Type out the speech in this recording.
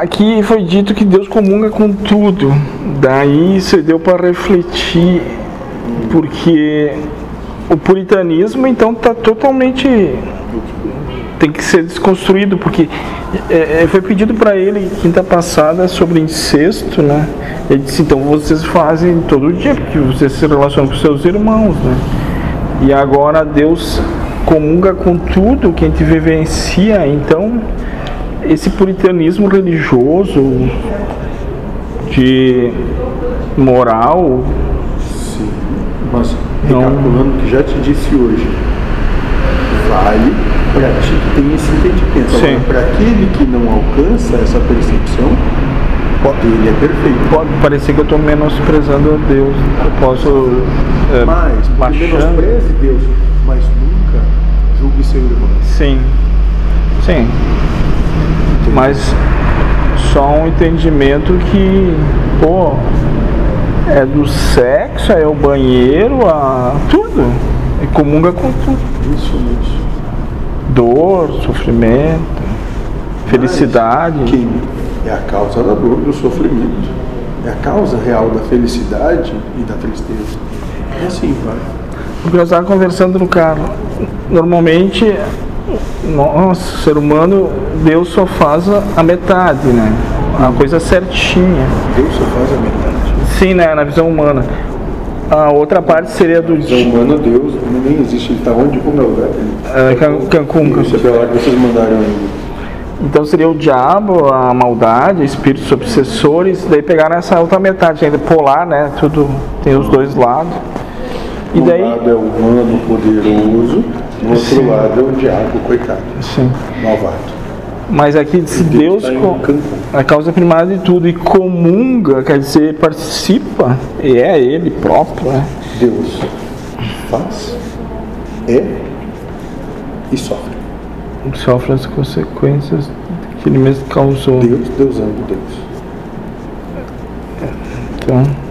aqui foi dito que Deus comunga com tudo. Daí isso deu para refletir, porque o puritanismo então está totalmente tem que ser desconstruído, porque é, é foi pedido para ele quinta passada sobre incesto, né? Ele disse, então vocês fazem todo dia, porque vocês se relacionam com seus irmãos, né? E agora Deus comunga com tudo que a gente vivencia, então esse puritanismo religioso de moral. Sim, mas recapitulando o que já te disse hoje, vale para ti que tem esse entendimento. Agora, para aquele que não alcança essa percepção, ele é perfeito. Pode parecer que eu estou menosprezando a Deus. Eu posso. É, mas, menospreze Deus, mas nunca julgue seu irmão. Sim. Sim. Mas só um entendimento que, pô, é do sexo, é o banheiro, a tudo. E comunga com tudo. Isso, isso dor, sofrimento, felicidade. Mas quem é a causa da dor, do sofrimento, é a causa real da felicidade e da tristeza. É assim, vai. Porque eu estava conversando no carro. Normalmente, nosso ser humano, Deus só faz a metade, né? A coisa certinha. Deus só faz a metade. Sim, né? Na visão humana. A outra parte seria do. Visão humana, Deus nem existe. Ele está onde? Como é o lugar? É, Cancún. Isso é lá que vocês mandaram ainda. Então seria o diabo, a maldade, espíritos obsessores, daí pegaram essa outra metade, ainda polar, né? Tudo tem os dois lados. E um daí... lado é o humano poderoso, no outro Sim. lado é o diabo, coitado. Sim. Malvado. Mas aqui se Deus, Deus tá a causa primária de tudo e comunga, quer dizer, participa, e é Ele próprio. Né? Deus faz, é e sofre. Sofre as consequências que Ele mesmo causou. Deus, Deus ama Deus. Então.